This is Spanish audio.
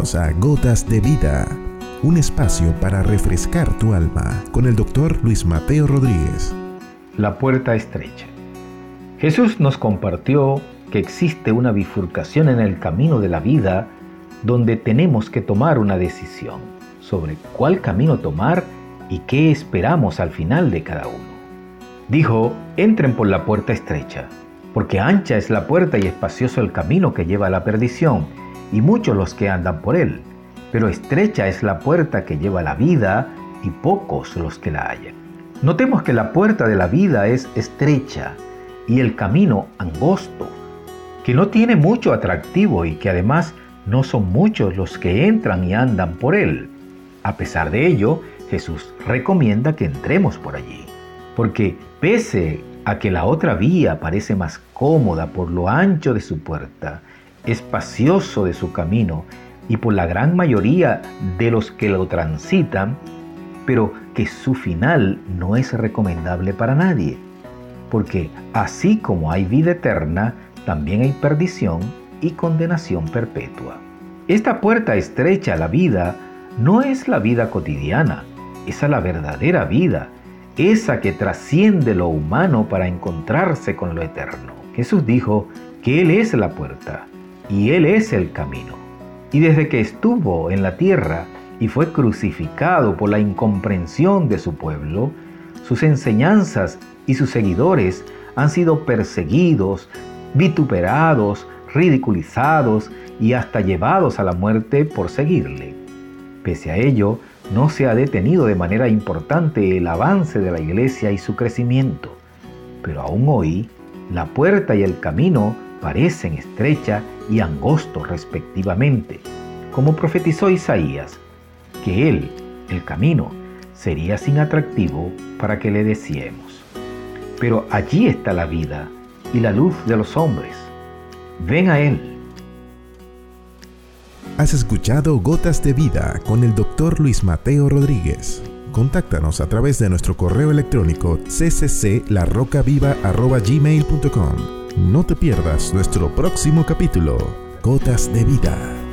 A Gotas de Vida, un espacio para refrescar tu alma con el doctor Luis Mateo Rodríguez. La puerta estrecha. Jesús nos compartió que existe una bifurcación en el camino de la vida donde tenemos que tomar una decisión sobre cuál camino tomar y qué esperamos al final de cada uno. Dijo, entren por la puerta estrecha, porque ancha es la puerta y espacioso el camino que lleva a la perdición y muchos los que andan por él, pero estrecha es la puerta que lleva la vida y pocos los que la hallan. Notemos que la puerta de la vida es estrecha y el camino angosto, que no tiene mucho atractivo y que además no son muchos los que entran y andan por él. A pesar de ello, Jesús recomienda que entremos por allí, porque pese a que la otra vía parece más cómoda por lo ancho de su puerta, espacioso de su camino y por la gran mayoría de los que lo transitan, pero que su final no es recomendable para nadie. Porque así como hay vida eterna, también hay perdición y condenación perpetua. Esta puerta estrecha a la vida no es la vida cotidiana, es a la verdadera vida, esa que trasciende lo humano para encontrarse con lo eterno. Jesús dijo que Él es la puerta y Él es el camino. Y desde que estuvo en la tierra y fue crucificado por la incomprensión de su pueblo, sus enseñanzas y sus seguidores han sido perseguidos, vituperados, ridiculizados y hasta llevados a la muerte por seguirle. Pese a ello, no se ha detenido de manera importante el avance de la iglesia y su crecimiento, pero aún hoy la puerta y el camino parecen estrecha y angosto respectivamente, como profetizó Isaías, que él, el camino, sería sin atractivo para que le decíamos. Pero allí está la vida y la luz de los hombres. Ven a él. Has escuchado Gotas de Vida con el doctor Luis Mateo Rodríguez. Contáctanos a través de nuestro correo electrónico ccclarrocaviva.gmail.com no te pierdas nuestro próximo capítulo, Gotas de Vida.